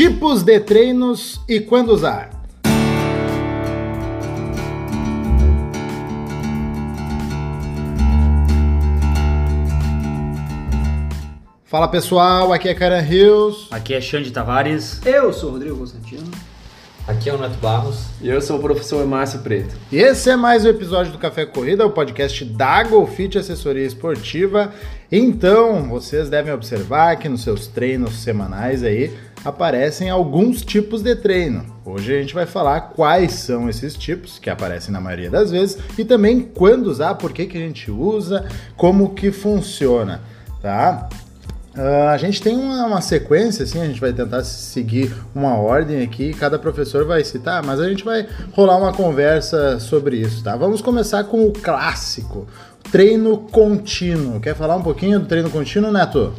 tipos de treinos e quando usar. Fala pessoal, aqui é Karen Rios. Aqui é Xande Tavares. Eu sou o Rodrigo Constantino. Aqui é o Neto Barros. E eu sou o professor Márcio Preto. E esse é mais um episódio do Café Corrida, o podcast da Golfit Assessoria Esportiva. Então, vocês devem observar que nos seus treinos semanais aí aparecem alguns tipos de treino. Hoje a gente vai falar quais são esses tipos, que aparecem na maioria das vezes, e também quando usar, por que, que a gente usa, como que funciona, tá? Uh, a gente tem uma, uma, sequência, assim, a gente vai tentar seguir uma ordem aqui, cada professor vai citar, mas a gente vai rolar uma conversa sobre isso, tá? Vamos começar com o clássico, treino contínuo. Quer falar um pouquinho do treino contínuo, Neto?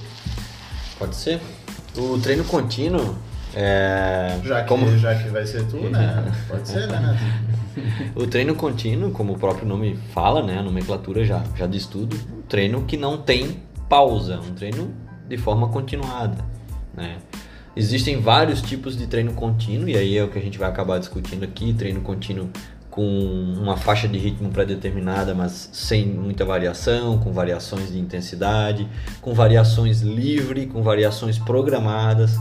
Pode ser. O treino contínuo é. Já que, como... já que vai ser tu, né? Pode ser, né, o treino contínuo, como o próprio nome fala, né? A nomenclatura já, já diz tudo. Um treino que não tem pausa, um treino de forma continuada, né? Existem vários tipos de treino contínuo e aí é o que a gente vai acabar discutindo aqui, treino contínuo com uma faixa de ritmo pré-determinada, mas sem muita variação, com variações de intensidade, com variações livre, com variações programadas,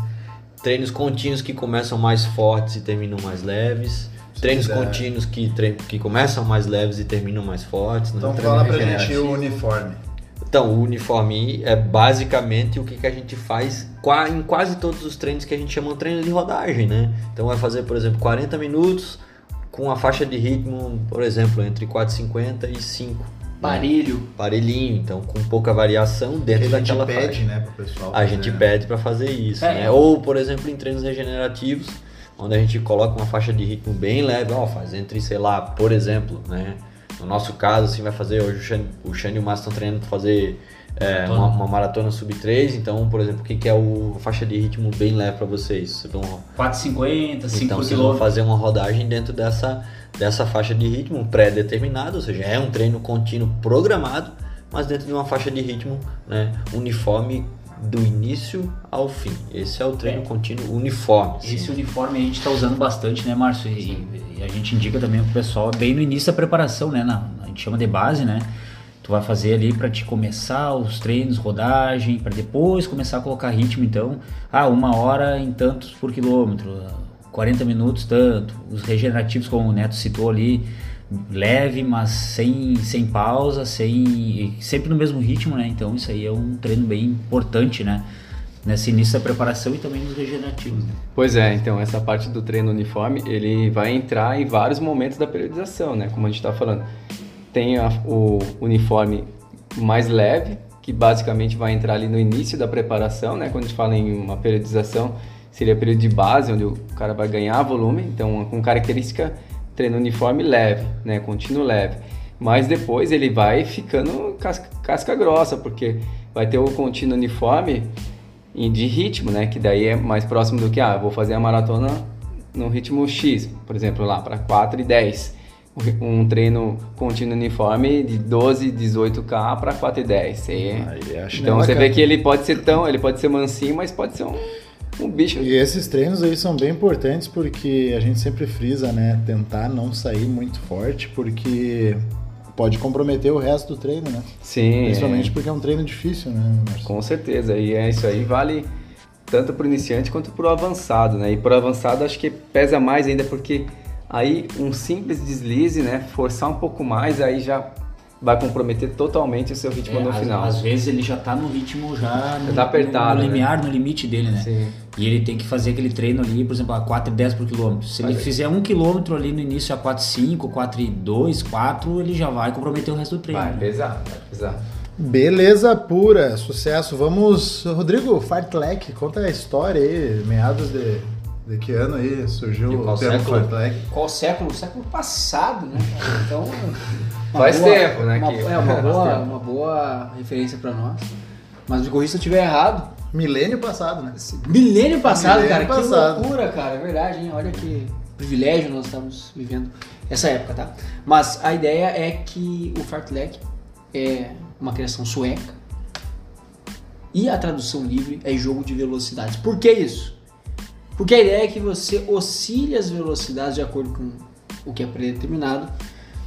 treinos contínuos que começam mais fortes e terminam mais leves, treinos contínuos que, tre que começam mais leves e terminam mais fortes. Né? Então fala pra gente o uniforme. Então, o uniforme é basicamente o que, que a gente faz em quase todos os treinos que a gente chama de treino de rodagem, né? Então vai fazer, por exemplo, 40 minutos com a faixa de ritmo, por exemplo, entre 4,50 e 5. Né? Parelho. Né? Parelhinho, então com pouca variação dentro daquela faixa. A gente pede, né, pro pessoal. A gente pede para fazer isso, é. né? Ou, por exemplo, em treinos regenerativos, onde a gente coloca uma faixa de ritmo bem leve, ó, faz entre, sei lá, por exemplo, né? No nosso caso, assim, vai fazer hoje o Shane e o Márcio estão treinando para fazer é, uma, uma, maratona sub 3. Então, por exemplo, o que, que é o faixa de ritmo bem leve para vocês? Vocês vão 4,50, 5 Então, vocês vão fazer uma rodagem dentro dessa, dessa faixa de ritmo pré-determinada, ou seja, é um treino contínuo programado, mas dentro de uma faixa de ritmo né, uniforme do início ao fim. Esse é o treino é. contínuo uniforme. Esse uniforme a gente está usando bastante, né, Márcio? E, e, a gente indica também pro pessoal bem no início da preparação, né? Na, a gente chama de base, né? Tu vai fazer ali para te começar os treinos, rodagem, para depois começar a colocar ritmo. Então, ah, uma hora em tantos por quilômetro, 40 minutos tanto. Os regenerativos, como o Neto citou ali, leve, mas sem, sem pausa, sem sempre no mesmo ritmo, né? Então isso aí é um treino bem importante, né? Nesse início da preparação e também nos regenerativos. Né? Pois é, então essa parte do treino uniforme ele vai entrar em vários momentos da periodização, né? Como a gente está falando, tem a, o uniforme mais leve que basicamente vai entrar ali no início da preparação, né? Quando a gente fala em uma periodização seria período de base onde o cara vai ganhar volume, então com característica treino uniforme leve, né, contínuo leve. Mas depois ele vai ficando casca, casca grossa, porque vai ter o contínuo uniforme de ritmo, né, que daí é mais próximo do que, ah, vou fazer a maratona no ritmo X, por exemplo, lá para 4 e 10 um treino contínuo uniforme de 12, 18k para 4 e 10. E, então você vê que ele pode ser tão, ele pode ser mansinho, mas pode ser um um bicho. E esses treinos aí são bem importantes porque a gente sempre frisa, né? Tentar não sair muito forte, porque pode comprometer o resto do treino, né? Sim. Principalmente é. porque é um treino difícil, né? Marcos? Com certeza. E é isso aí vale tanto para o iniciante quanto para o avançado, né? E para o avançado acho que pesa mais ainda porque aí um simples deslize, né? Forçar um pouco mais, aí já vai comprometer totalmente o seu ritmo é, no final. Às vezes ele já está no ritmo já no, tá apertado, no, no limiar, né? no limite dele, né? Sim. E ele tem que fazer aquele treino ali, por exemplo, a 4,10 por quilômetro. Se vai ele fizer um quilômetro ali no início a 4,5, 4,2, 4, ele já vai comprometer o resto do treino. Vai né? pesar, vai pesar. Beleza pura, sucesso. Vamos, Rodrigo Fartlek, conta a história aí, meados de, de que ano aí surgiu o termo Fartlek? Qual século? Século passado, né? Então Faz boa, tempo, né? Uma, que... É uma boa, uma boa referência para nós. Mas o corrista estiver errado. Milênio passado, né? Milênio passado, Milênio cara. Passado. Que loucura, cara. É verdade, hein? Olha que privilégio nós estamos vivendo essa época, tá? Mas a ideia é que o fartlek é uma criação sueca e a tradução livre é jogo de velocidades. Por que isso? Porque a ideia é que você oscile as velocidades de acordo com o que é predeterminado.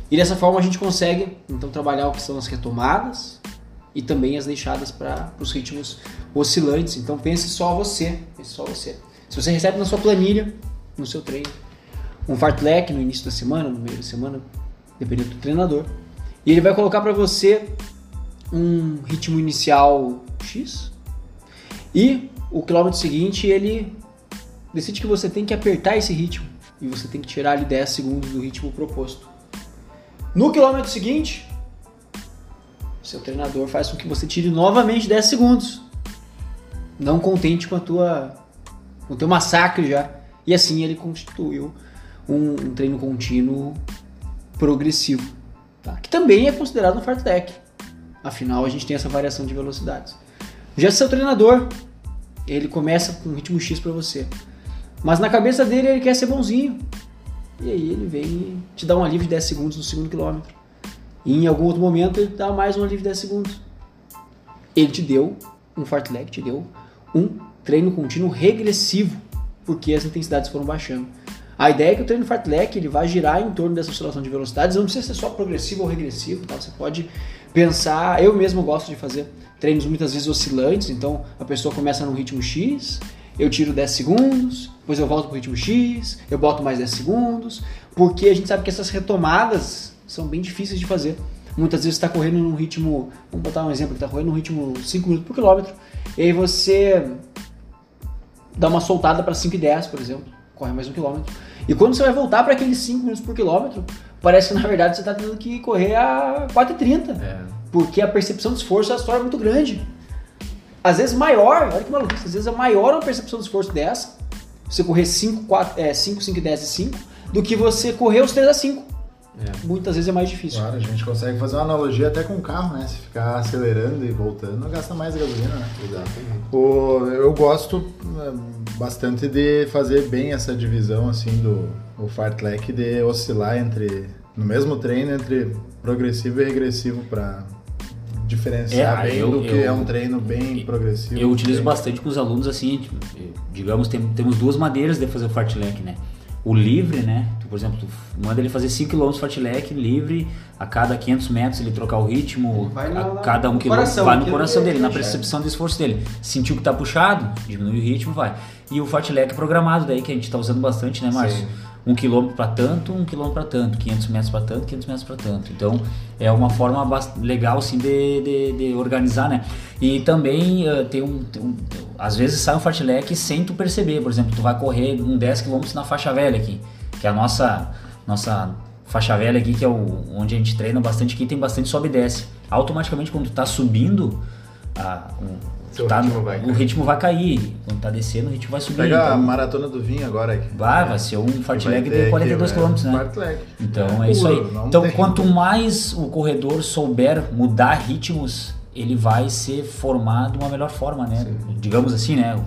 E dessa forma a gente consegue então trabalhar o que são as retomadas e também as deixadas para os ritmos oscilantes. Então pense só você, pense só você. Se você recebe na sua planilha, no seu treino, um fartlek no início da semana, no meio da semana, dependendo do treinador, e ele vai colocar para você um ritmo inicial X e o quilômetro seguinte ele decide que você tem que apertar esse ritmo e você tem que tirar ali 10 segundos do ritmo proposto. No quilômetro seguinte, seu treinador faz com que você tire novamente 10 segundos. Não contente com a tua com o teu massacre já. E assim ele constituiu um, um treino contínuo progressivo, tá? que também é considerado um fartlek. Afinal, a gente tem essa variação de velocidades. Já seu treinador, ele começa com um ritmo X para você. Mas na cabeça dele ele quer ser bonzinho. E aí ele vem te dá um alívio de 10 segundos no segundo quilômetro. E em algum outro momento ele dá mais um alívio de 10 segundos. Ele te deu um fartlek, te deu um treino contínuo regressivo, porque as intensidades foram baixando. A ideia é que o treino fartlek ele vai girar em torno dessa oscilação de velocidades, não precisa ser só progressivo ou regressivo, tá? Você pode pensar, eu mesmo gosto de fazer treinos muitas vezes oscilantes, então a pessoa começa no ritmo X, eu tiro 10 segundos, depois eu volto para o ritmo X, eu boto mais 10 segundos, porque a gente sabe que essas retomadas são bem difíceis de fazer. Muitas vezes está correndo num ritmo, vamos botar um exemplo, está correndo num ritmo 5 minutos por quilômetro, e aí você dá uma soltada para 5 e 10, por exemplo, corre mais um quilômetro. E quando você vai voltar para aqueles 5 minutos por quilômetro, parece que na verdade você está tendo que correr a 4,30. É. Porque a percepção de esforço é muito grande. Às vezes maior, olha que maluco, às vezes é maior uma percepção de esforço dessa, você correr 5, 4, é, 5, 5, 10 e 5, do que você correr os 3 a 5. É. Muitas vezes é mais difícil. Claro, a gente consegue fazer uma analogia até com o carro, né? Se ficar acelerando e voltando, gasta mais gasolina, né? Exatamente. O, eu gosto é, bastante de fazer bem essa divisão assim do o fartlek de oscilar entre no mesmo treino entre progressivo e regressivo para diferenciar É, bem eu- do que eu- é um treino bem progressivo. Eu utilizo bem- bastante com os alunos assim, tipo, digamos, tem- temos duas maneiras de fazer o fartlek, né? O livre, né? Tu, por exemplo, tu manda ele fazer 5 km fartlek livre, a cada 500 metros ele trocar o ritmo, Vai a na- cada um no quilômetro, coração, vai no coração que dele, ele na percepção do esforço dele. Sentiu que tá puxado, diminui o ritmo, vai. E o fartlek programado daí, que a gente tá usando bastante, né, Márcio? Sim. Um quilômetro para tanto, um quilômetro para tanto, 500 metros para tanto, 500 metros para tanto. Então é uma forma legal assim de, de, de organizar, né? E também eh, tem, um, tem um- às vezes sai um fartlek sem tu perceber. Por exemplo, tu vai correr um 10 quilômetros na faixa velha aqui, que é a nossa nossa faixa velha aqui, que é o, onde a gente treina bastante, aqui tem bastante sobe e desce. Automaticamente quando tu tá subindo, a, um- Seu tá- ritmo vai o cair. ritmo vai cair. Quando tá descendo, o ritmo vai subir. Pega a Então, maratona do vinho agora aqui. vai, vai ser um fartlek de 42 aqui, km, é, né? fartlek. Então É é isso aí. Então quanto mais o corredor souber mudar ritmos, ele vai ser formado de uma melhor forma, né? Digamos assim, né?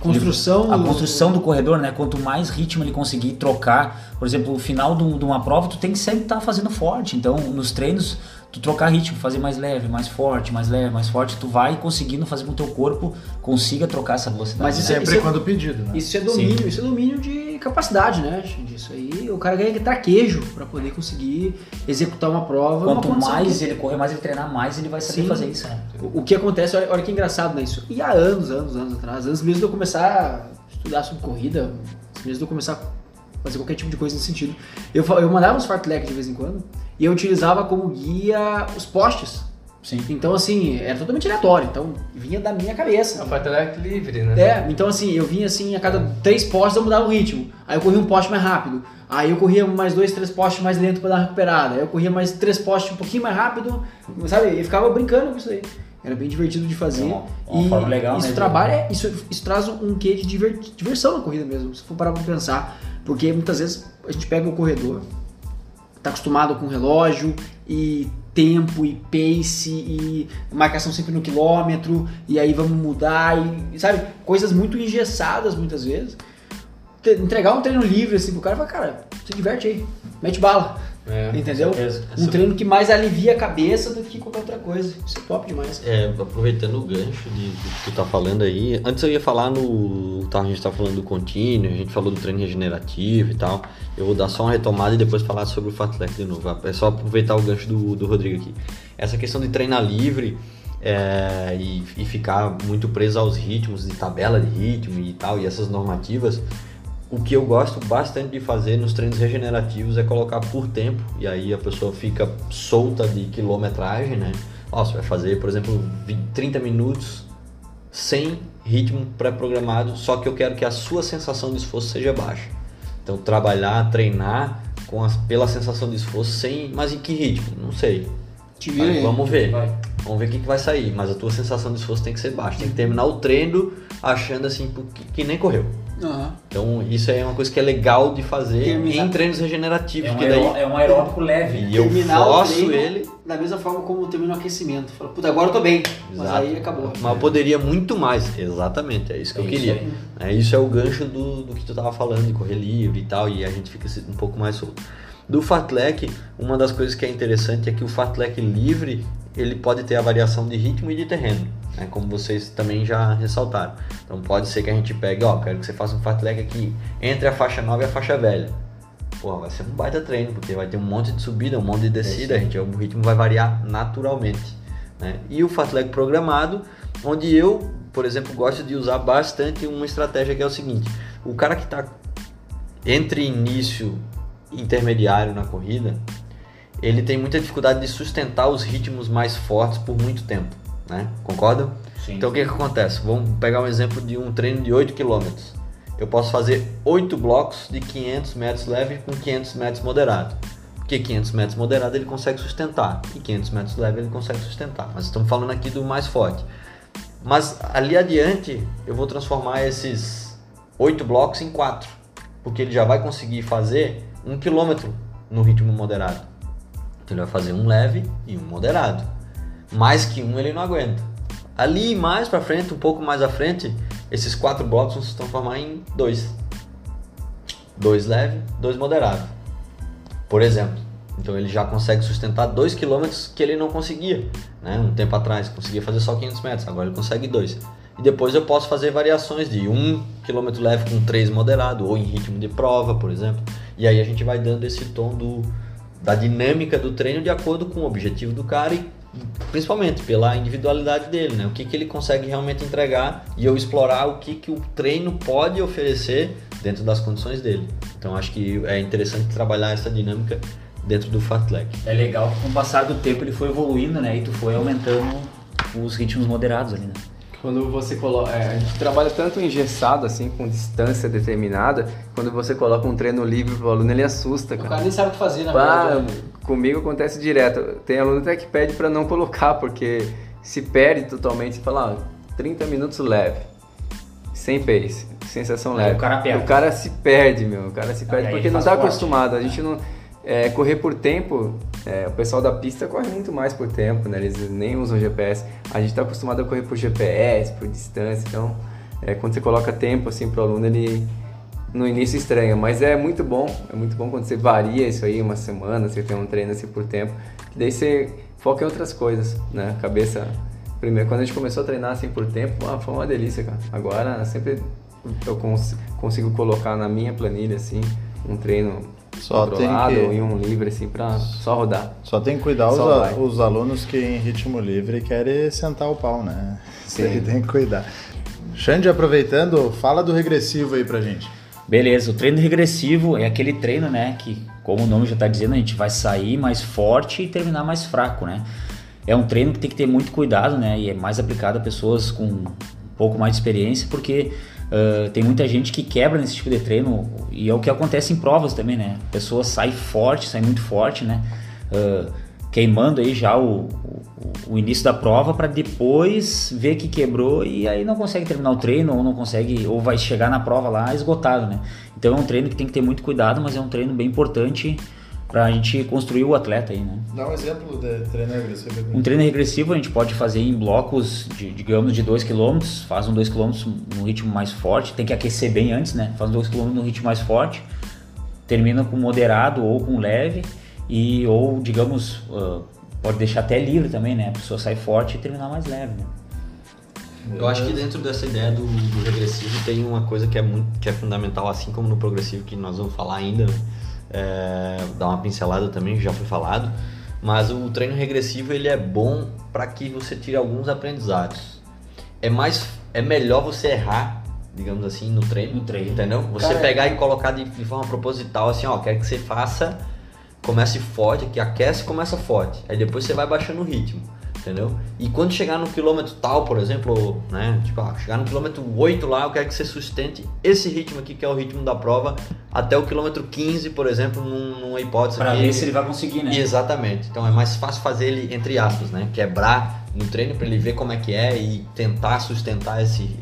Construção a construção do corredor, né? Quanto mais ritmo ele conseguir trocar, por exemplo, o final de um- de uma prova, tu tem que sempre estar fazendo forte. Então, nos treinos, tu trocar ritmo, fazer mais leve, mais forte, mais leve, mais forte, tu vai conseguindo fazer com que o teu corpo consiga trocar essa velocidade. Mas né? isso é- Sempre quando pedido, né? Isso é domínio, isso é domínio de capacidade, né? gente? Isso aí, o cara ganha traquejo para poder conseguir executar uma prova. Quanto condição mais que- ele correr, mais ele treinar, mais ele vai saber Sim. fazer isso, né? O, o que acontece, olha, olha que engraçado, né? Isso. E há anos, anos, anos atrás, antes mesmo de eu começar a estudar sobre corrida, antes mesmo de eu começar a fazer qualquer tipo de coisa nesse sentido, eu, eu mandava uns fartlek de vez em quando e eu utilizava como guia os postes. Sim. Então, assim, era totalmente aleatório. Então, vinha da minha cabeça. É o fartlek livre, né? É, então assim, eu vinha assim, a cada três postes eu mudava o ritmo. Aí eu corria um poste mais rápido. Aí eu corria mais dois, três postes mais lento pra dar uma recuperada. Aí eu corria mais três postes um pouquinho mais rápido, sabe? E ficava brincando com isso aí. Era bem divertido de fazer. É uma- uma forma legal, isso né, trabalha, isso, isso traz um quê de diver- diversão na corrida mesmo, se for parar pra pensar. Porque muitas vezes a gente pega o corredor, tá acostumado com relógio e tempo e pace e marcação sempre no quilômetro e aí vamos mudar e sabe coisas muito engessadas muitas vezes entregar um treino livre assim pro cara fala cara se diverte aí mete bala É, Entendeu? Um treino que mais alivia a cabeça do que qualquer outra coisa. Isso é top demais. É, aproveitando o gancho de, do que tu tá falando aí, antes eu ia falar no. Tá, a gente tá falando do contínuo, a gente falou do treino regenerativo e tal. Eu vou dar só uma retomada e depois falar sobre o Fatleck de novo. É só aproveitar o gancho do, do Rodrigo aqui. Essa questão de treinar livre é, e, e ficar muito preso aos ritmos, de tabela de ritmo e tal, e essas normativas. O que eu gosto bastante de fazer nos treinos regenerativos é colocar por tempo, e aí a pessoa fica solta de quilometragem, né? Ó, você vai fazer, por exemplo, 20, 30 minutos sem ritmo pré-programado, só que eu quero que a sua sensação de esforço seja baixa. Então, trabalhar, treinar com as, pela sensação de esforço sem. Mas em que ritmo? Não sei. Te vira aí. vamos ver. Vai. Vamos ver o que, que vai sair. Mas a tua sensação de esforço tem que ser baixa. Tem que terminar o treino achando assim que, que nem correu. Aham. Então isso é uma coisa que é legal de fazer Terminar- em treinos regenerativos. É um, que daí é um aeróbico leve. e eu Terminar o forço treino ele. Da mesma forma como termina o aquecimento. Fala, puta, agora eu tô bem. Mas Exato. aí acabou. Mas eu poderia muito mais. Exatamente, é isso que É eu isso queria. É, isso é o gancho do, do que tu tava falando, de correr livre e tal, e a gente fica um pouco mais solto. Do fartlek, uma das coisas que é interessante é que o fartlek livre, ele pode ter a variação de ritmo e de terreno, né? como vocês também já ressaltaram. Então pode ser que a gente pegue, ó, quero que você faça um fartlek aqui entre a faixa nova e a faixa velha. Pô, vai ser um baita treino, porque vai ter um monte de subida, um monte de descida, a gente, o ritmo vai variar naturalmente. Né? E o fartlek programado, onde eu, por exemplo, gosto de usar bastante uma estratégia que é o seguinte: o cara que está entre início e intermediário na corrida, ele tem muita dificuldade de sustentar os ritmos mais fortes por muito tempo, né? Concordam? Sim. Então o que, que acontece? Vamos pegar um exemplo de um treino de 8 km. Eu posso fazer 8 blocos de 500 metros leve com 500 metros moderado. Porque 500 metros moderado ele consegue sustentar e 500 metros leve ele consegue sustentar. Mas estamos falando aqui do mais forte. Mas ali adiante eu vou transformar esses 8 blocos em 4. Porque ele já vai conseguir fazer 1 km no ritmo moderado. Então ele vai fazer um leve e um moderado. Mais que um ele não aguenta. Ali mais pra frente, um pouco mais à frente, esses quatro blocos vão se transformar em dois. Dois leve, dois moderado. Por exemplo. Então ele já consegue sustentar 2 km que ele não conseguia. Né? Um tempo atrás conseguia fazer só 500 metros, agora ele consegue 2. E depois eu posso fazer variações de 1 km leve com 3 moderado, ou em ritmo de prova, por exemplo. E aí a gente vai dando esse tom do, da dinâmica do treino de acordo com o objetivo do cara e principalmente pela individualidade dele, né? O que, que ele consegue realmente entregar e eu explorar o que, que o treino pode oferecer dentro das condições dele. Então acho que é interessante trabalhar essa dinâmica dentro do fartlek. É legal que com o passar do tempo ele foi evoluindo, né? E tu foi aumentando os ritmos moderados ali, né? Quando você coloca. é, a gente trabalha tanto engessado, assim, com distância determinada, quando você coloca um treino livre pro aluno, ele assusta, O cara. cara nem sabe o que fazer, na Pá, verdade. né? comigo acontece direto. Tem aluno até que pede pra não colocar, porque se perde totalmente. Fala, ah, 30 minutos leve, sem pace, sensação Aí leve. o cara perde. O cara se perde, meu. O cara se perde Aí porque não tá forte. acostumado. A gente não. É, correr por tempo, é, o pessoal da pista corre muito mais por tempo, né? Eles nem usam GPS. A gente tá acostumado a correr por GPS, por distância. Então, é, quando você coloca tempo assim pro aluno, ele no início estranha, mas é muito bom, é muito bom quando você varia isso aí uma semana, você tem um treino assim por tempo, que daí você foca em outras coisas, né? Cabeça primeiro, quando a gente começou a treinar assim por tempo, ah, foi uma delícia, cara. Agora sempre eu cons- consigo colocar na minha planilha assim um treino Só tem que- e um livre assim para só rodar. Só tem que cuidar os, a- os alunos que em ritmo livre querem sentar o pau, né? Sim. tem que cuidar. Xande, aproveitando, fala do regressivo aí pra gente. Beleza, o treino regressivo é aquele treino, né, que como o nome já está dizendo, a gente vai sair mais forte e terminar mais fraco, né? É um treino que tem que ter muito cuidado, né, e é mais aplicado a pessoas com um pouco mais de experiência, porque ah, tem muita gente que quebra nesse tipo de treino e é o que acontece em provas também, né? A pessoa sai forte, sai muito forte, né? Ah, queimando aí já o, o, o início da prova para depois ver que quebrou e aí não consegue terminar o treino ou não consegue ou vai chegar na prova lá esgotado, né? Então é um treino que tem que ter muito cuidado, mas é um treino bem importante para a gente construir o atleta aí, né? Dá um exemplo de treino regressivo. Um treino regressivo a gente pode fazer em blocos de, digamos, de 2 km, faz um 2 km no ritmo mais forte, tem que aquecer bem antes, né? Faz 2 km no ritmo mais forte, termina com moderado ou com leve E, ou, digamos, uh, pode deixar até livre também, né? A pessoa sai forte e terminar mais leve, né? Eu acho que dentro dessa ideia do, do regressivo tem uma coisa que é muito que é fundamental, assim como no progressivo que nós vamos falar ainda, é, dar uma pincelada também, que já foi falado. Mas o treino regressivo ele é bom para que você tire alguns aprendizados. É mais, é melhor você errar, digamos assim, no treino, No treino. entendeu? Você Cara, pegar e colocar de, de forma proposital, assim, ó, quero que você faça, comece forte, que aquece, começa forte. Aí depois você vai baixando o ritmo, entendeu? E quando chegar no quilômetro tal, por exemplo, né, tipo, ó, chegar no quilômetro 8 lá, eu quero que você sustente esse ritmo aqui, que é o ritmo da prova, até o quilômetro 15, por exemplo, num- numa hipótese aqui. ver se ele vai conseguir, né? Exatamente. Então é mais fácil fazer ele, entre aspas, né? Quebrar no treino para ele ver como é que é e tentar sustentar esse,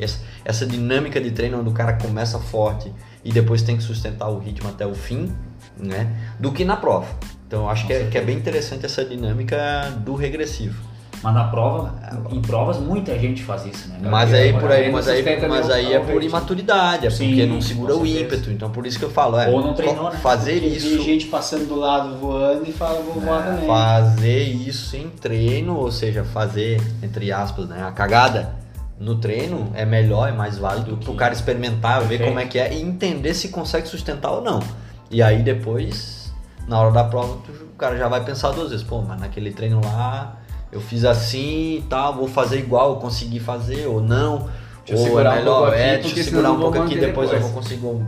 essa, dinâmica de treino onde o cara começa forte e depois tem que sustentar o ritmo até o fim, né? Do que na prova. Então eu acho que é, que é bem interessante essa dinâmica do regressivo. Mas na prova, em provas, muita gente faz isso, né? Mas aí por aí, mas aí, mas aí é por imaturidade, é Sim, porque não segura o ímpeto. Então por isso que eu falo, é Ou não treinou, né? fazer Porque isso. vi gente passando do lado voando e fala, vou voar também. Fazer isso em treino, ou seja, fazer, entre aspas, né, a cagada no treino é melhor, é mais válido pro cara experimentar, ver Perfeito. como é que é e entender se consegue sustentar ou não. E aí depois, na hora da prova, tu- o cara já vai pensar duas vezes, pô, mas naquele treino lá eu fiz assim e tal, vou fazer igual, eu consegui fazer ou não. Deixa eu ou segurar é um melhor, pouco aqui, é, porque deixa eu segurar um pouco aqui, manter depois, eu depois. vou conseguir, um-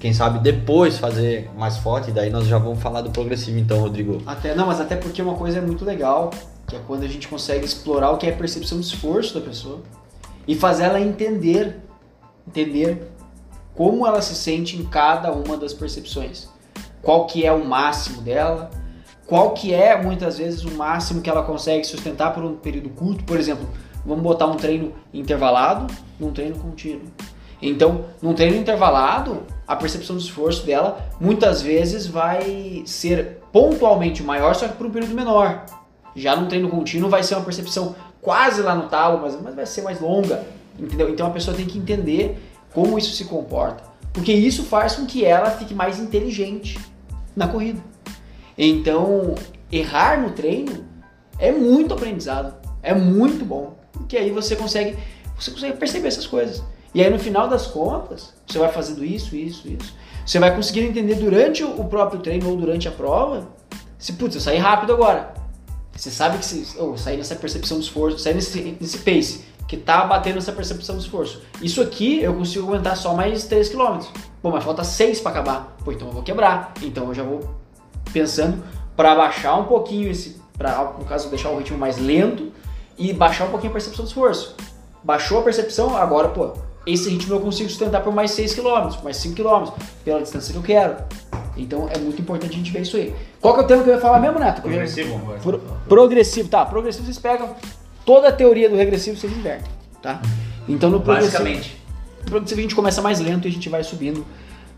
quem sabe depois fazer mais forte, e daí nós já vamos falar do progressivo então, Rodrigo. Até, não, mas até porque uma coisa é muito legal, que é quando a gente consegue explorar o que é a percepção de esforço da pessoa e fazer ela entender, entender como ela se sente em cada uma das percepções. Qual que é o máximo dela, qual que é, muitas vezes, o máximo que ela consegue sustentar por um período curto. Por exemplo, vamos botar um treino intervalado num treino contínuo. Então, num treino intervalado, a percepção de esforço dela muitas vezes vai ser pontualmente maior, só que por um período menor. Já num treino contínuo vai ser uma percepção quase lá no talo, mas, mas vai ser mais longa. Entendeu? Então a pessoa tem que entender como isso se comporta. Porque isso faz com que ela fique mais inteligente na corrida. Então, errar no treino é muito aprendizado. É muito bom. Porque aí você consegue, você consegue perceber essas coisas. E aí no final das contas, você vai fazendo isso, isso, isso. Você vai conseguindo entender durante o próprio treino ou durante a prova, se putz, eu saí rápido agora. Você sabe que se oh, saí nessa percepção de esforço, saí nesse, nesse pace, que tá batendo essa percepção de esforço. Isso aqui eu consigo aguentar só mais 3 km. Pô, mas falta 6 para acabar. Pô, então eu vou quebrar. Então eu já vou pensando para baixar um pouquinho esse, para no caso deixar o ritmo mais lento e baixar um pouquinho a percepção de esforço. Baixou a percepção, agora, pô, esse ritmo eu consigo sustentar por mais 6 km, por mais 5 km, pela distância que eu quero. Então é muito importante a gente ver isso aí. Qual que é o tema que eu ia falar mesmo, Neto? Progressivo. Pro- progressivo, tá. Progressivo vocês pegam toda a teoria do regressivo vocês invertem, tá? Então no progressivo, Basicamente. no progressivo a gente começa mais lento e a gente vai subindo,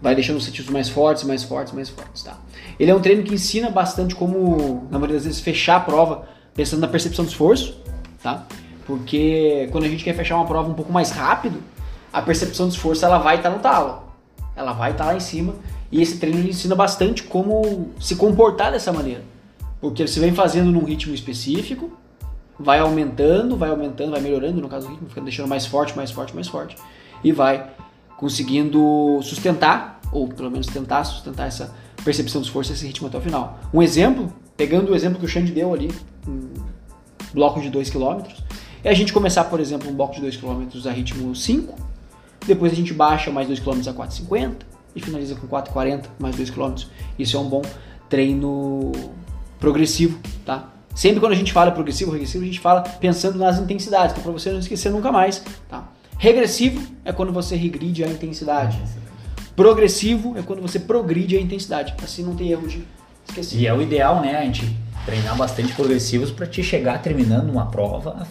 vai deixando os sentidos mais fortes, mais fortes, mais fortes, tá? Ele é um treino que ensina bastante como, na maioria das vezes, fechar a prova pensando na percepção do esforço, tá? Porque quando a gente quer fechar uma prova um pouco mais rápido, a percepção do esforço ela vai estar no talo. Ela vai estar lá em cima e esse treino ensina bastante como se comportar dessa maneira. Porque você vem fazendo num ritmo específico, vai aumentando, vai aumentando, vai melhorando, no caso o ritmo, fica deixando mais forte, mais forte, mais forte. E vai conseguindo sustentar, ou pelo menos tentar sustentar essa percepção de esforço, esse ritmo até o final. Um exemplo, pegando o exemplo que o Xande deu ali, um bloco de 2 km, é a gente começar, por exemplo, um bloco de 2 km a ritmo 5, depois a gente baixa mais 2 km a 4,50 e finaliza com 4,40 mais 2 km. Isso é um bom treino progressivo, tá? Sempre quando a gente fala progressivo, regressivo, a gente fala pensando nas intensidades, que é para você não esquecer nunca mais, tá? Regressivo é quando você regride a intensidade. Progressivo é quando você progride a intensidade. Assim não tem erro de esquecer. E é o ideal, né? A gente treinar bastante progressivos para te chegar terminando uma prova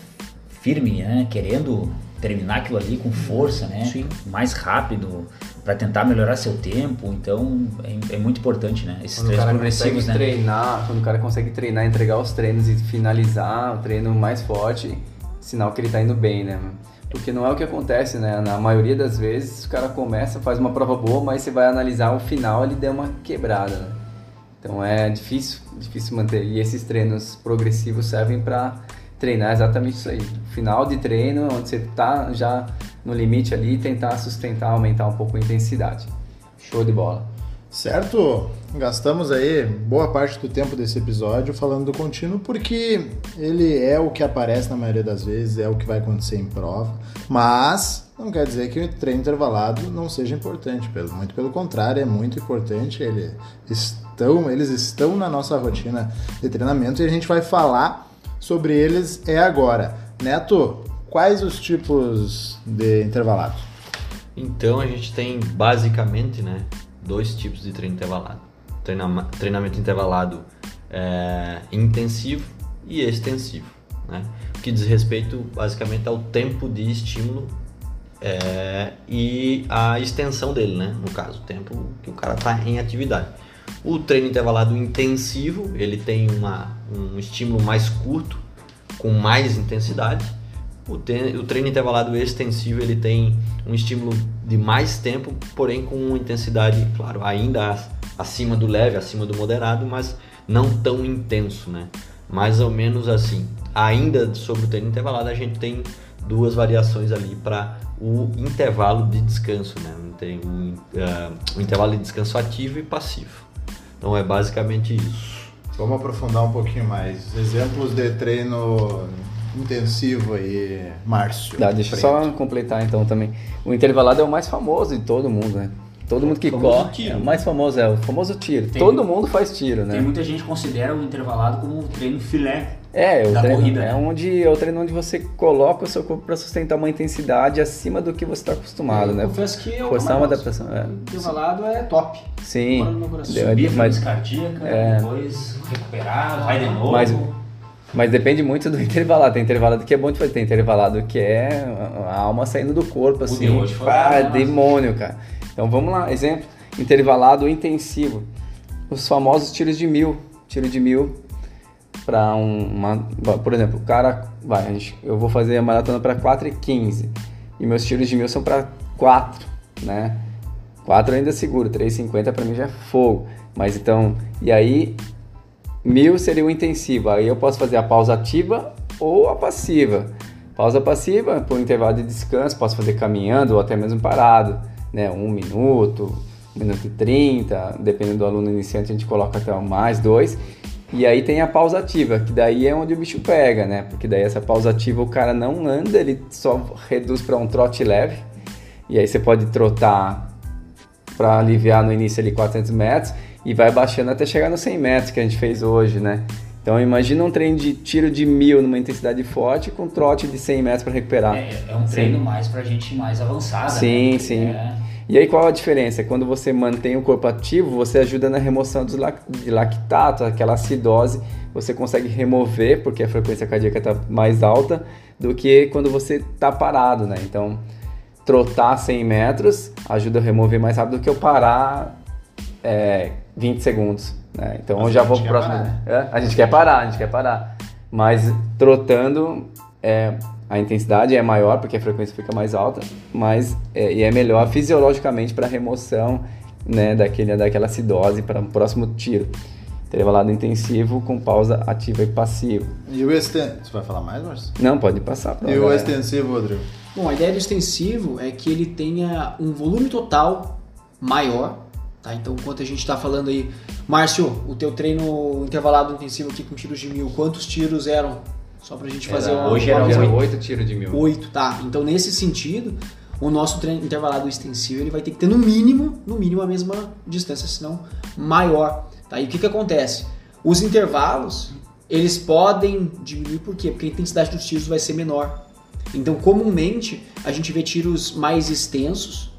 firme, né? Querendo terminar aquilo ali com força, né? Sim. Mais rápido, para tentar melhorar seu tempo. Então é, é muito importante, né? Esses Quando o treinos cara progressivos, consegue né? treinar, quando o cara consegue treinar, entregar os treinos e finalizar o treino mais forte, sinal que ele tá indo bem, né? Porque não é o que acontece, né? Na maioria das vezes o cara começa, faz uma prova boa, mas você vai analisar o final ele deu uma quebrada, né? Então é difícil, difícil manter. E esses treinos progressivos servem para treinar exatamente isso aí. Final de treino, onde você está já no limite ali, tentar sustentar, aumentar um pouco a intensidade. Show de bola. Certo? Gastamos aí boa parte do tempo desse episódio falando do contínuo porque ele é o que aparece na maioria das vezes, é o que vai acontecer em prova, mas não quer dizer que o treino intervalado não seja importante, pelo, muito pelo contrário, é muito importante, ele estão, eles estão na nossa rotina de treinamento e a gente vai falar sobre eles é agora. Neto, quais os tipos de intervalado? Então a gente tem basicamente, né, dois tipos de treino intervalado. Treinama, treinamento intervalado é, intensivo e extensivo, né? que diz respeito basicamente ao tempo de estímulo é, e a extensão dele, né? No caso, o tempo que o cara está em atividade. O treino intervalado intensivo, ele tem uma, um estímulo mais curto, com mais intensidade. O, o treino intervalado extensivo, ele tem um estímulo de mais tempo, porém com uma intensidade, claro, ainda acima do leve, acima do moderado, mas não tão intenso, né? Mais ou menos assim. Ainda sobre o treino intervalado, a gente tem duas variações ali para o intervalo de descanso, né? Tem o, uh, o intervalo de descanso ativo e passivo. Então é basicamente isso. Vamos aprofundar um pouquinho mais. Exemplos de treino intensivo aí, Márcio. Tá, deixa eu só completar então também. O intervalado é o mais famoso de todo mundo, né? Todo mundo que corre. Tiro. É o mais famoso, é o famoso tiro. Tem, todo mundo faz tiro, né? Tem muita gente que considera o intervalado como o treino filé. É, da treino, corrida, é onde é o treino onde você coloca o seu corpo para sustentar uma intensidade acima do que você está acostumado, Eu né? confesso que eu Forçar uma adaptação. É. O intervalado é top. Sim. Deu- Subir a mas- frequência cardíaca, é. depois recuperar, vai de novo. Mas- Mas depende muito do intervalado. Tem intervalado que é bom de fazer, tem intervalado que é a alma saindo do corpo, assim. de hoje foi Pá, demônio, cara. Então vamos lá, exemplo, intervalado intensivo. Os famosos tiros de mil. Tiro de mil para um, uma. Por exemplo, o cara. Vai, a gente- eu vou fazer a maratona para 4 e 15. E meus tiros de mil são para 4, né? 4 ainda é seguro, 3,50 para mim já é fogo. Mas então, e aí Mil seria o intensivo. Aí eu posso fazer a pausa ativa ou a passiva. Pausa passiva, por um intervalo de descanso, posso fazer caminhando ou até mesmo parado, né? Um minuto, um minuto e trinta, dependendo do aluno iniciante, a gente coloca até mais dois. E aí tem a pausa ativa, que daí é onde o bicho pega, né? Porque daí essa pausa ativa o cara não anda, ele só reduz para um trote leve. E aí você pode trotar para aliviar no início ali 400 metros e vai baixando até chegar nos 100 metros que a gente fez hoje, né? Então imagina um treino de tiro de mil numa intensidade forte com trote de 100 metros para recuperar. É, é um treino mais pra gente mais avançada. Sim, né? sim. É, E aí qual a diferença? Quando você mantém o corpo ativo, você ajuda na remoção dos lac- de lactato, aquela acidose, você consegue remover porque a frequência cardíaca está mais alta do que quando você está parado, né? Então trotar 100 metros ajuda a remover mais rápido do que eu parar é, 20 segundos. Né? Então Mas eu já a vou gente pro quer próximo. parar, É, a gente quer parar, a gente quer parar. Mas trotando, é, a intensidade é maior porque a frequência fica mais alta, mas é, e é melhor fisiologicamente para remoção né, daquele, daquela acidose para o próximo tiro. Intervalado intensivo com pausa ativa e passiva. E o extensivo. Você vai falar mais, Márcio? Não, pode passar para E o extensivo, Rodrigo? Bom, a ideia do extensivo é que ele tenha um volume total maior, tá? Então, enquanto a gente está falando aí, Márcio, o teu treino intervalado intensivo aqui com tiros de mil, quantos tiros eram? Só pra gente fazer uma... hoje era uma- oito. 8 tiros de mil. Oito, tá? Então, nesse sentido, o nosso treino intervalado extensivo ele vai ter que ter no mínimo, no mínimo a mesma distância, senão maior. Tá? E o que, que acontece? Os intervalos eles podem diminuir por quê? Porque a intensidade dos tiros vai ser menor. Então, comumente a gente vê tiros mais extensos,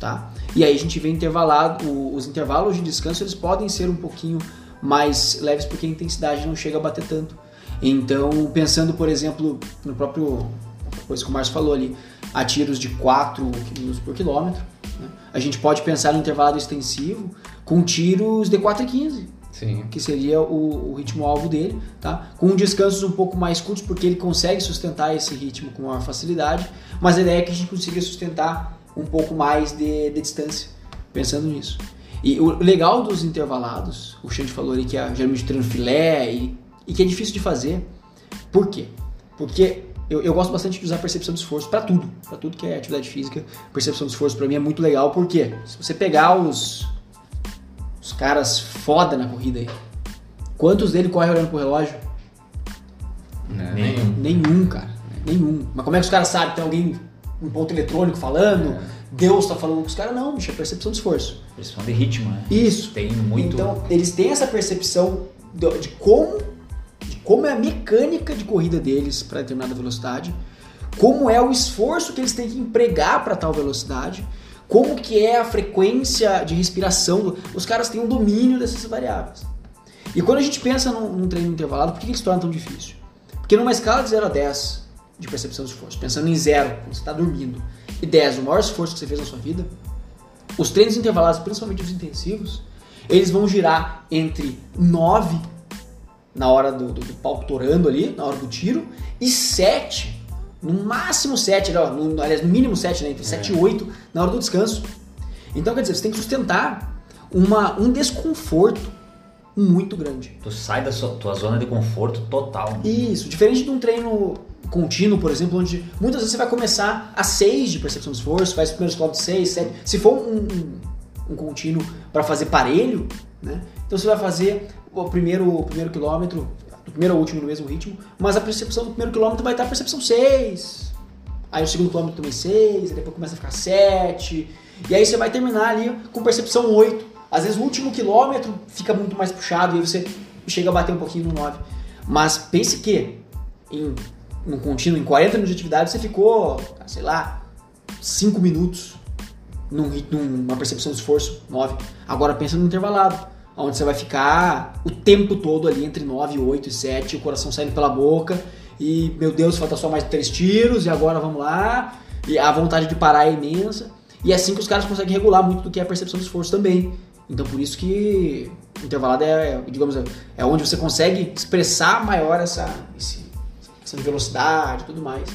tá? E aí a gente vê intervalado, os intervalos de descanso eles podem ser um pouquinho mais leves porque a intensidade não chega a bater tanto. Então, pensando, por exemplo, no próprio coisa que o Márcio falou ali, a tiros de 4 km por quilômetro, né? a gente pode pensar no intervalo extensivo com tiros de 4,15 Sim. que seria o, o ritmo alvo dele, tá? Com descansos um pouco mais curtos, porque ele consegue sustentar esse ritmo com maior facilidade, mas a ideia é que a gente consiga sustentar um pouco mais de, de distância, pensando nisso. E o legal dos intervalados, o Xande falou ali que é geralmente treino filé e, e que é difícil de fazer. Por quê? Porque eu, eu gosto bastante de usar percepção de esforço para tudo, para tudo que é atividade física. Percepção de esforço para mim é muito legal, porque se você pegar os os caras foda na corrida aí, quantos dele correm olhando pro relógio? Né? Nenhum. Nenhum, cara. Nenhum. Mas como é que os caras sabem? Tem alguém um ponto eletrônico falando? Deus tá falando com os caras? Não, bicho, é percepção de esforço. Eles falam de ritmo, né? Isso. Tem muito. Então, eles têm essa percepção de, de como, de como é a mecânica de corrida deles para determinada velocidade, como é o esforço que eles têm que empregar para tal velocidade, como que é a frequência de respiração. Os caras têm um domínio dessas variáveis. E quando a gente pensa num, num treino intervalado, por que ele se torna tão difícil? Porque numa escala de 0 a 10 de percepção de esforço, pensando em 0, quando você está dormindo, e 10, o maior esforço que você fez na sua vida, os treinos intervalados, principalmente os intensivos, eles vão girar entre 9 na hora do, do, do palco torando ali, na hora do tiro, e 7, no máximo 7, ó, no, aliás, no mínimo 7, né, entre 7 e 8 na hora do descanso. Então, quer dizer, você tem que sustentar uma, um desconforto muito grande. Tu sai da sua, tua zona de conforto total. né? Isso, diferente de um treino contínuo, por exemplo, onde muitas vezes você vai começar a 6 de percepção de esforço, faz os primeiros quilômetros de 6, 7. Se for um, um, um contínuo para fazer parelho, né? Então você vai fazer o primeiro, o primeiro quilômetro, do primeiro ao último no mesmo ritmo, mas a percepção do primeiro quilômetro vai estar a percepção 6. Aí o segundo quilômetro também 6, aí depois começa a ficar 7. E aí você vai terminar ali com percepção 8. Às vezes o último quilômetro fica muito mais puxado e aí você chega a bater um pouquinho no 9. Mas pense que em um contínuo, em 40 minutos de atividade, você ficou, sei lá, 5 minutos num, numa percepção de esforço 9. Agora pensa no intervalado, onde você vai ficar o tempo todo ali entre 9, 8 e 7, o coração saindo pela boca, e meu Deus, falta só mais três tiros, e agora vamos lá, e a vontade de parar é imensa. E é assim que os caras conseguem regular muito do que é a percepção de esforço também. Então por isso que intervalado é, digamos, é onde você consegue expressar maior essa, esse, essa velocidade e tudo mais.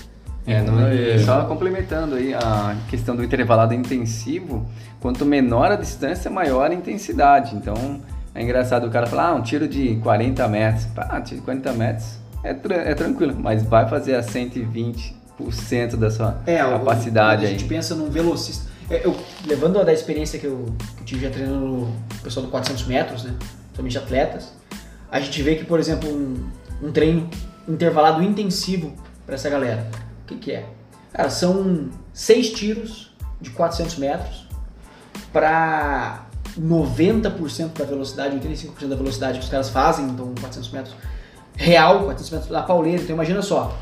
É, não, É. só complementando aí a questão do intervalado intensivo, quanto menor a distância, maior a intensidade. Então é engraçado o cara falar, ah, um tiro de 40 metros. Ah, tiro de 40 metros é, tra- é tranquilo, mas vai fazer a 120% da sua É, capacidade quando a aí. gente pensa num velocista. É, eu, levando a da experiência que eu, que eu tive já treinando o pessoal do 400 metros, né? Somente atletas, a gente vê que, por exemplo, um, um treino intervalado intensivo para essa galera. O que, que é? Cara, são seis tiros de 400 metros para 90% da velocidade, 85% da velocidade que os caras fazem, então 400 metros real, 400 metros da pauleira. Então imagina só,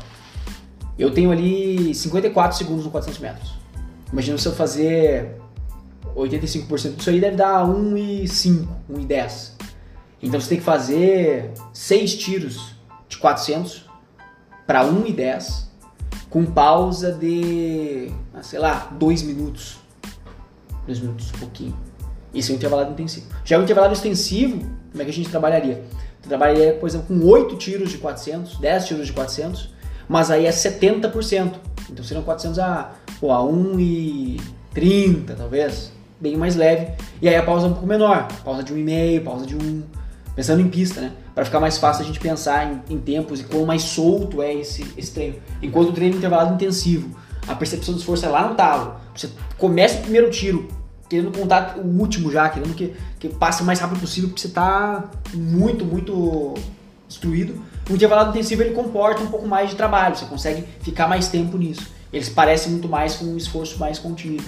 eu tenho ali 54 segundos no 400 metros. Imagina se eu fazer 85% disso aí deve dar 1,5, 1,10. Então você tem que fazer 6 tiros de 400 para 1,10 com pausa de, ah, sei lá, 2 minutos. 2 minutos, um pouquinho. Isso é um intervalado intensivo. Já o intervalado extensivo, como é que a gente trabalharia? Eu trabalharia, por exemplo, com 8 tiros de 400, 10 tiros de 400, mas aí é 70%. Então seriam 400 a, pô, a 1,30 talvez, bem mais leve. E aí a pausa é um pouco menor, pausa de 1,5, pausa de 1, pensando em pista, né? Para ficar mais fácil a gente pensar em, em tempos e quão mais solto é esse, esse treino. Enquanto o treino intervalado intensivo, a percepção do esforço é lá no talo. Você começa o primeiro tiro, querendo contar o último já, querendo que, que passe o mais rápido possível, porque você tá muito, muito destruído. O intervalado intensivo ele comporta um pouco mais de trabalho, você consegue ficar mais tempo nisso. Eles parecem muito mais com um esforço mais contínuo.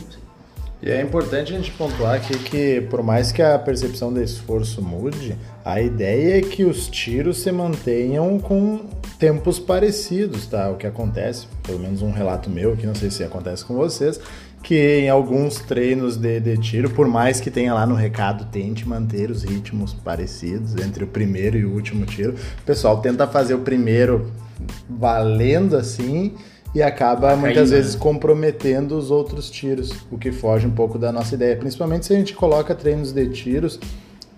E é importante a gente pontuar aqui que, por mais que a percepção de esforço mude, a ideia é que os tiros se mantenham com tempos parecidos, tá? O que acontece, pelo menos um relato meu, que não sei se acontece com vocês, que em alguns treinos de, de tiro, por mais que tenha lá no recado, tente manter os ritmos parecidos entre o primeiro e o último tiro, o pessoal tenta fazer o primeiro valendo assim e acaba muitas né? vezes comprometendo os outros tiros, o que foge um pouco da nossa ideia. Principalmente se a gente coloca treinos de tiros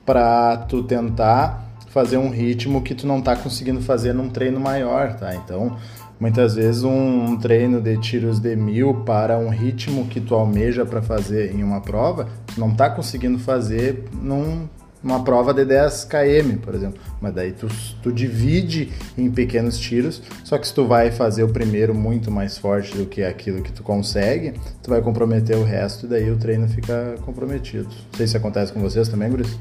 para tu tentar fazer um ritmo que tu não tá conseguindo fazer num treino maior, tá? Então, muitas vezes um, um treino de tiros de mil para um ritmo que tu almeja para fazer em uma prova, tu não tá conseguindo fazer num uma prova de 10 km, por exemplo. Mas daí tu, tu divide em pequenos tiros, só que se tu vai fazer o primeiro muito mais forte do que aquilo que tu consegue, tu vai comprometer o resto e daí o treino fica comprometido. Não sei se acontece com vocês também, Guris.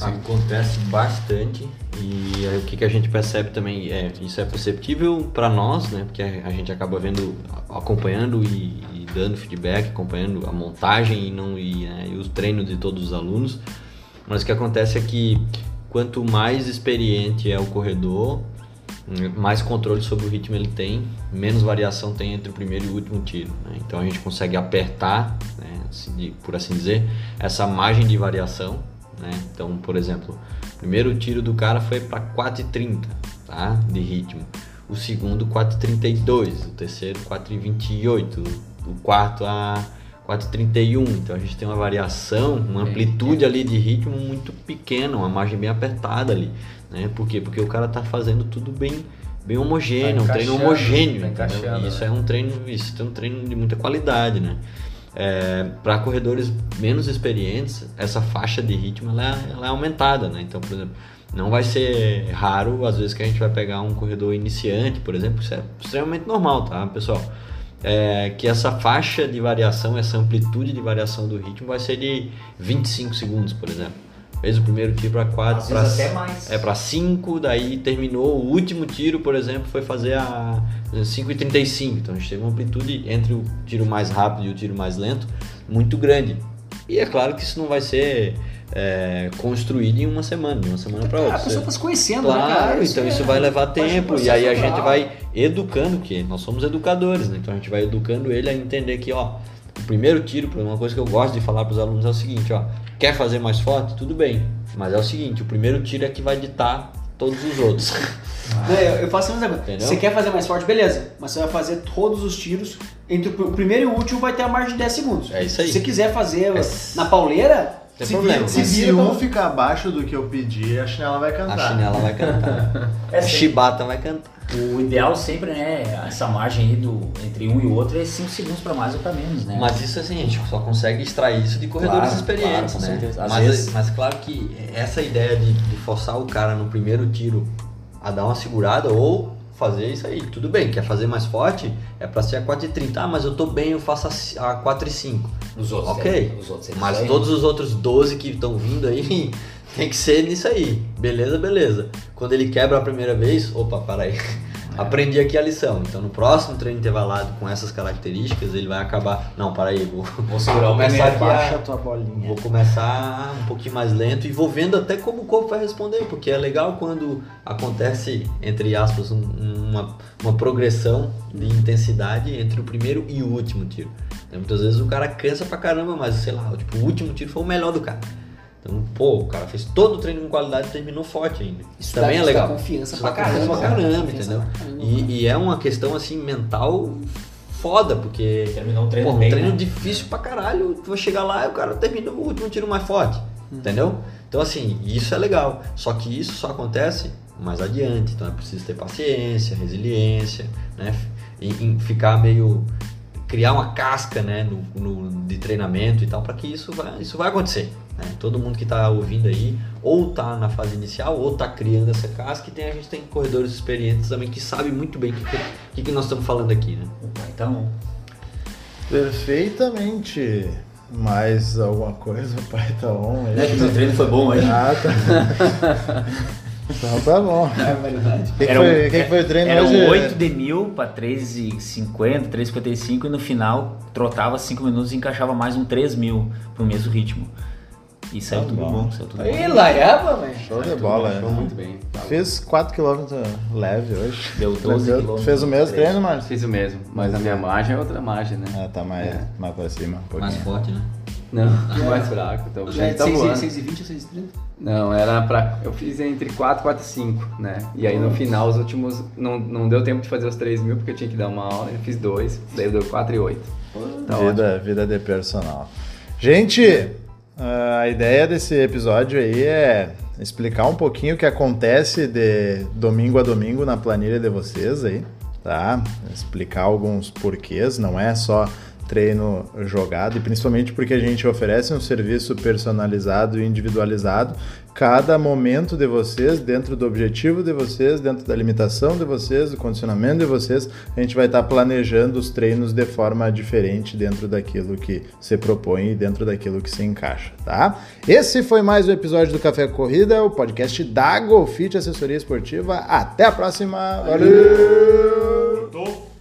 Acontece bastante e aí, o que, que a gente percebe também é isso é perceptível para nós, né? Porque a gente acaba vendo, acompanhando e, e dando feedback, acompanhando a montagem e não e, né, e os treinos de todos os alunos. Mas o que acontece é que quanto mais experiente é o corredor, mais controle sobre o ritmo ele tem, menos variação tem entre o primeiro e o último tiro. Né? Então a gente consegue apertar, né, por assim dizer, essa margem de variação. Né? Então, por exemplo, o primeiro tiro do cara foi para 4,30 tá? de ritmo, o segundo 4,32, o terceiro 4,28, o quarto a 4,31. Então a gente tem uma variação, uma amplitude ali de ritmo muito pequena, uma margem bem apertada ali. Né? Por quê? Porque o cara tá fazendo tudo bem, bem homogêneo, tá um treino homogêneo. Tá isso né? é um treino, isso é um treino de muita qualidade, né? É, para corredores menos experientes, essa faixa de ritmo ela é, ela é aumentada, né? Então, por exemplo, não vai ser raro às vezes que a gente vai pegar um corredor iniciante, por exemplo, isso é extremamente normal, tá, pessoal? É, que essa faixa de variação, essa amplitude de variação do ritmo vai ser de 25 segundos, por exemplo. Fez o primeiro tiro para 4, para até mais. É para 5, daí terminou o último tiro, por exemplo, foi fazer a 5,35. Então a gente teve uma amplitude entre o tiro mais rápido e o tiro mais lento muito grande. E é claro que isso não vai ser é, construído em uma semana, de uma semana para outra. A pessoa está se conhecendo, claro, né, cara? então isso, isso é, vai levar tempo e aí a gente vai educando que nós somos educadores, né? Então a gente vai educando ele a entender que, ó, o primeiro tiro, uma coisa que eu gosto de falar para os alunos é o seguinte, ó, quer fazer mais forte, tudo bem, mas é o seguinte, o primeiro tiro é que vai ditar todos os outros. Ah. eu faço a mesma coisa. Você quer fazer mais forte, beleza. Mas você vai fazer todos os tiros. Entre o primeiro e o último vai ter a margem de 10 segundos. É isso aí. Se você quiser fazer é... na pauleira, tem se problema. Se, se um ficar abaixo do que eu pedi, a chinela vai cantar. A chinela vai cantar. é a chibata vai cantar. O ideal sempre, né, essa margem aí do, entre um e o outro é 5 segundos para mais ou para menos, né? Mas isso assim, a gente só consegue extrair isso de corredores claro, experientes, claro, né? Mas, vezes... mas claro que essa ideia de, de forçar o cara no primeiro tiro a dar uma segurada ou fazer isso aí. Tudo bem, quer fazer mais forte? É para ser a 4,30. Ah, mas eu tô bem, eu faço a 4,5. Os outros. Ok. É, os outros mas todos os outros 12 que estão vindo aí tem que ser nisso aí. Beleza, beleza. Quando ele quebra a primeira vez, opa, para aí. É. Aprendi aqui a lição. Então no próximo treino intervalado com essas características, ele vai acabar. Não, para aí, vou, vou segurar o começar aqui baixa a tua bolinha. Vou começar um pouquinho mais lento e vou vendo até como o corpo vai responder, porque é legal quando acontece, entre aspas, uma, uma progressão de intensidade entre o primeiro e o último tiro. Então, muitas vezes o cara cansa pra caramba, mas sei lá, tipo, o último tiro foi o melhor do cara. Então, pô, o cara fez todo o treino com qualidade e terminou forte ainda. Isso também é legal. confiança isso pra caramba. Pra caramba, entendeu? E, e, é uma questão assim mental foda, porque terminou um treino, pô, um treino né? difícil pra caralho. Tu vai chegar lá e o cara termina o último tiro mais forte, hum. entendeu? Então assim, isso é legal. Só que isso só acontece mais adiante. Então é preciso ter paciência, resiliência, né? E, e ficar meio criar uma casca, né, no, no de treinamento e tal, para que isso vai, isso vai acontecer. Né? Todo mundo que está ouvindo aí, ou está na fase inicial, ou está criando essa casca, e tem, a gente tem corredores experientes também que sabem muito bem o que, que, que, nós estamos falando aqui. Né? Então, Perfeitamente. Mais alguma coisa, pai tá on? É que o treino foi bom hoje. Ah, tá. Então tá bom. É verdade. O que, que, foi, que, que foi o treino era hoje? Era 8 de mil para 3,50, 3,55 e no final trotava 5 minutos e encaixava mais um 3 mil pro mesmo ritmo. E saiu tá tudo bom. bom, saiu tudo Aí, laiaba, velho. Show de bola, é. muito bem. Tá Fiz 4km leve hoje. Deu 12 km. Fez o mesmo treino, Márcio? Fiz o mesmo, mas a minha margem é outra margem, né? Ah, tá mais, é. mais pra cima. Um mais forte, né? Não, mais fraco. Então, já tá 6,20 ou 6,30? Não, era pra. Eu fiz entre 4, 4 e 5, né? E aí no final, os últimos. Não, não deu tempo de fazer os 3 mil porque eu tinha que dar uma aula. Eu fiz dois, daí deu 4 e 8. Tá vida, vida de personal. Gente, a ideia desse episódio aí é explicar um pouquinho o que acontece de domingo a domingo na planilha de vocês aí, tá? Explicar alguns porquês, não é só treino jogado e principalmente porque a gente oferece um serviço personalizado e individualizado. Cada momento de vocês, dentro do objetivo de vocês, dentro da limitação de vocês, do condicionamento de vocês, a gente vai estar planejando os treinos de forma diferente dentro daquilo que se propõe e dentro daquilo que se encaixa, tá? Esse foi mais um episódio do Café Corrida, o podcast da Golfit Assessoria Esportiva. Até a próxima. Valeu!